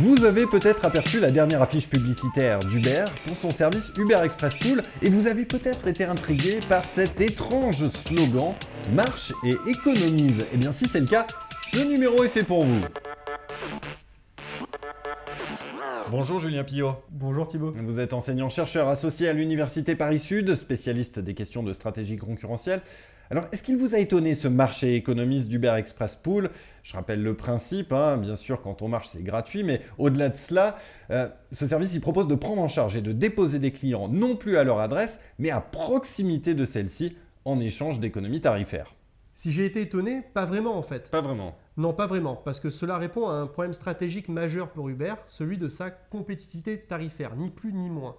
Vous avez peut-être aperçu la dernière affiche publicitaire d'Uber pour son service Uber Express Pool et vous avez peut-être été intrigué par cet étrange slogan Marche et économise. Eh bien si c'est le cas, ce numéro est fait pour vous. Bonjour Julien Pillot. Bonjour Thibault. Vous êtes enseignant-chercheur associé à l'Université Paris-Sud, spécialiste des questions de stratégie concurrentielle. Alors, est-ce qu'il vous a étonné ce marché économiste d'Uber Express Pool? Je rappelle le principe, hein, bien sûr, quand on marche, c'est gratuit, mais au-delà de cela, euh, ce service, il propose de prendre en charge et de déposer des clients non plus à leur adresse, mais à proximité de celle-ci, en échange d'économies tarifaires. Si j'ai été étonné, pas vraiment en fait. Pas vraiment. Non, pas vraiment, parce que cela répond à un problème stratégique majeur pour Uber, celui de sa compétitivité tarifaire, ni plus ni moins.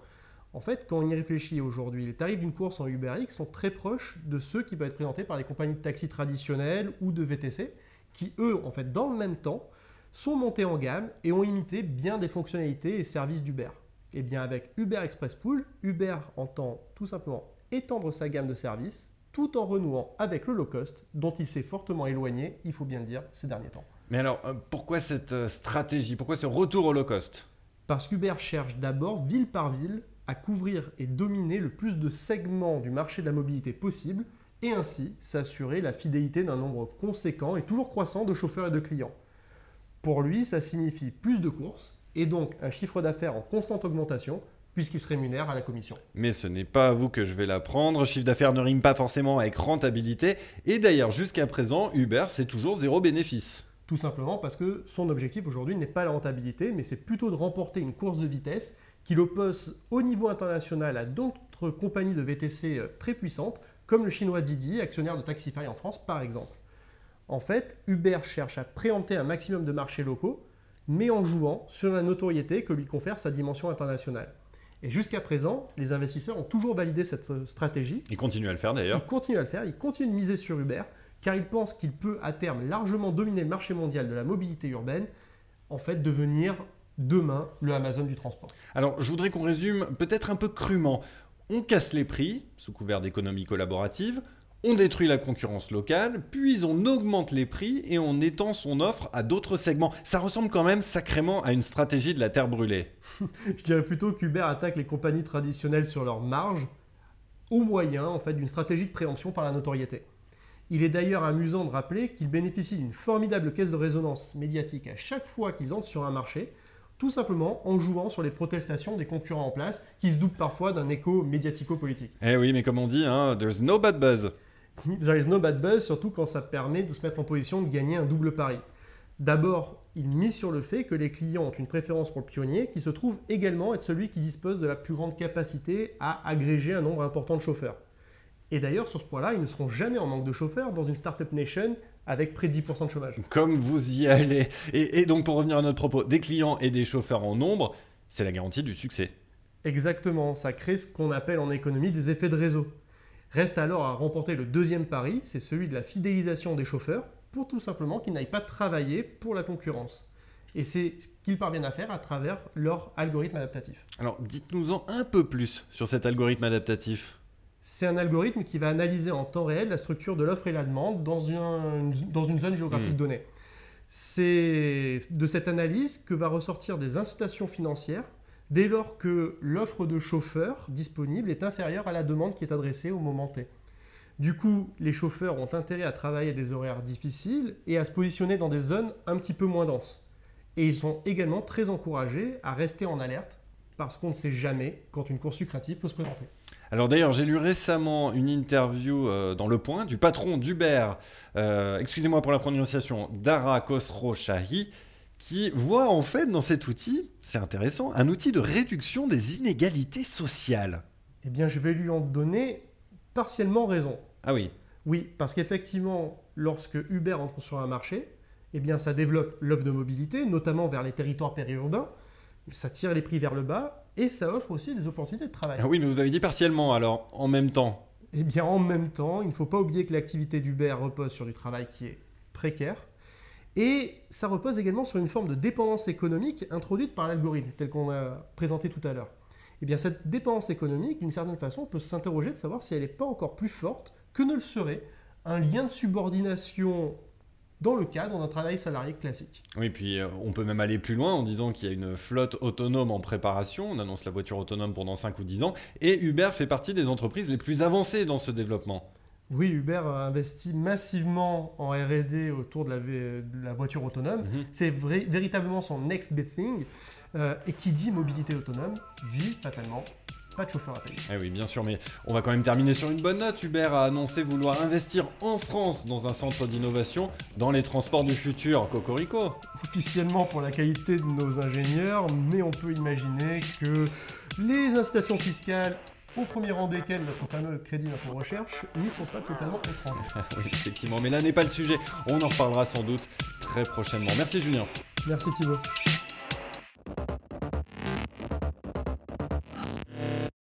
En fait, quand on y réfléchit aujourd'hui, les tarifs d'une course en UberX sont très proches de ceux qui peuvent être présentés par les compagnies de taxi traditionnelles ou de VTC, qui eux, en fait, dans le même temps, sont montés en gamme et ont imité bien des fonctionnalités et services d'Uber. Et eh bien avec Uber Express Pool, Uber entend tout simplement étendre sa gamme de services tout en renouant avec le low cost, dont il s'est fortement éloigné, il faut bien le dire, ces derniers temps. Mais alors, euh, pourquoi cette euh, stratégie? Pourquoi ce retour au low cost Parce qu'Uber cherche d'abord, ville par ville, à couvrir et dominer le plus de segments du marché de la mobilité possible, et ainsi s'assurer la fidélité d'un nombre conséquent et toujours croissant de chauffeurs et de clients. Pour lui, ça signifie plus de courses, et donc un chiffre d'affaires en constante augmentation, puisqu'il se rémunère à la commission. Mais ce n'est pas à vous que je vais l'apprendre, chiffre d'affaires ne rime pas forcément avec rentabilité, et d'ailleurs jusqu'à présent, Uber c'est toujours zéro bénéfice. Tout simplement parce que son objectif aujourd'hui n'est pas la rentabilité, mais c'est plutôt de remporter une course de vitesse qui l'oppose au niveau international à d'autres compagnies de VTC euh, très puissantes, comme le chinois Didi, actionnaire de Taxify en France par exemple. En fait, Uber cherche à préempter un maximum de marchés locaux, mais en jouant sur la notoriété que lui confère sa dimension internationale. Et jusqu'à présent, les investisseurs ont toujours validé cette euh, stratégie. Ils continuent à le faire d'ailleurs. Ils continuent à le faire, ils continuent de miser sur Uber, car ils pensent qu'il peut à terme largement dominer le marché mondial de la mobilité urbaine, en fait devenir demain le Amazon du transport. Alors je voudrais qu'on résume peut-être un peu crûment. On casse les prix, sous couvert d'économie collaborative, on détruit la concurrence locale, puis on augmente les prix et on étend son offre à d'autres segments. Ça ressemble quand même sacrément à une stratégie de la terre brûlée. Je dirais plutôt qu'Uber attaque les compagnies traditionnelles sur leur marge au moyen en fait d'une stratégie de préemption par la notoriété. Il est d'ailleurs amusant de rappeler qu'ils bénéficient d'une formidable caisse de résonance médiatique à chaque fois qu'ils entrent sur un marché, tout simplement en jouant sur les protestations des concurrents en place, qui se doutent parfois d'un écho médiatico-politique. Eh oui, mais comme on dit, hein, there's no bad buzz. There is no bad buzz, surtout quand ça permet de se mettre en position de gagner un double pari. D'abord, il mise sur le fait que les clients ont une préférence pour le pionnier, qui se trouve également être celui qui dispose de la plus grande capacité à agréger un nombre important de chauffeurs. Et d'ailleurs, sur ce point-là, ils ne seront jamais en manque de chauffeurs dans une startup nation avec près de 10% de chômage. Comme vous y allez. Et, et donc, pour revenir à notre propos, des clients et des chauffeurs en nombre, c'est la garantie du succès. Exactement, ça crée ce qu'on appelle en économie des effets de réseau. Reste alors à remporter le deuxième pari, c'est celui de la fidélisation des chauffeurs, pour tout simplement qu'ils n'aillent pas travailler pour la concurrence. Et c'est ce qu'ils parviennent à faire à travers leur algorithme adaptatif. Alors dites-nous-en un peu plus sur cet algorithme adaptatif. C'est un algorithme qui va analyser en temps réel la structure de l'offre et la demande dans une, dans une zone géographique hmm. donnée. C'est de cette analyse que va ressortir des incitations financières dès lors que l'offre de chauffeurs disponible est inférieure à la demande qui est adressée au moment T. Du coup, les chauffeurs ont intérêt à travailler à des horaires difficiles et à se positionner dans des zones un petit peu moins denses. Et ils sont également très encouragés à rester en alerte parce qu'on ne sait jamais quand une course lucrative peut se présenter. Alors d'ailleurs, j'ai lu récemment une interview euh, dans Le Point du patron d'Uber, euh, excusez-moi pour la prononciation, Dara Khosrow Shahi, qui voit en fait dans cet outil, c'est intéressant, un outil de réduction des inégalités sociales. Eh bien, je vais lui en donner partiellement raison. Ah oui Oui, parce qu'effectivement, lorsque Uber entre sur un marché, eh bien, ça développe l'offre de mobilité, notamment vers les territoires périurbains, ça tire les prix vers le bas et ça offre aussi des opportunités de travail. Ah oui, mais vous avez dit partiellement, alors en même temps Eh bien, en même temps, il ne faut pas oublier que l'activité d'Uber repose sur du travail qui est précaire, et ça repose également sur une forme de dépendance économique introduite par l'algorithme, tel qu'on a présenté tout à l'heure. Et eh bien cette dépendance économique, d'une certaine façon, on peut s'interroger de savoir si elle n'est pas encore plus forte que ne le serait un lien de subordination dans le cadre d'un travail salarié classique. Oui, puis euh, on peut même aller plus loin en disant qu'il y a une flotte autonome en préparation. On annonce la voiture autonome pendant 5 ou 10 ans. Et Uber fait partie des entreprises les plus avancées dans ce développement. Oui, Uber a investi massivement en RD autour de la, la, voiture autonome. Mhm. C'est véritablement son next big thing. Euh, et qui dit mobilité autonome dit fatalement pas de chauffeur à payer. Eh oui, bien sûr, mais on va quand même terminer sur une bonne note. Uber a annoncé vouloir investir en France dans un centre d'innovation dans les transports du futur. Cocorico Officiellement pour la qualité de nos ingénieurs, mais on peut imaginer que les incitations fiscales au premier rang desquelles notre fameux crédit d'impôt recherche n'y sont pas totalement étrangers. oui, effectivement, mais là n'est pas le sujet. On en reparlera sans doute très prochainement. Merci Julien. Merci Thibault.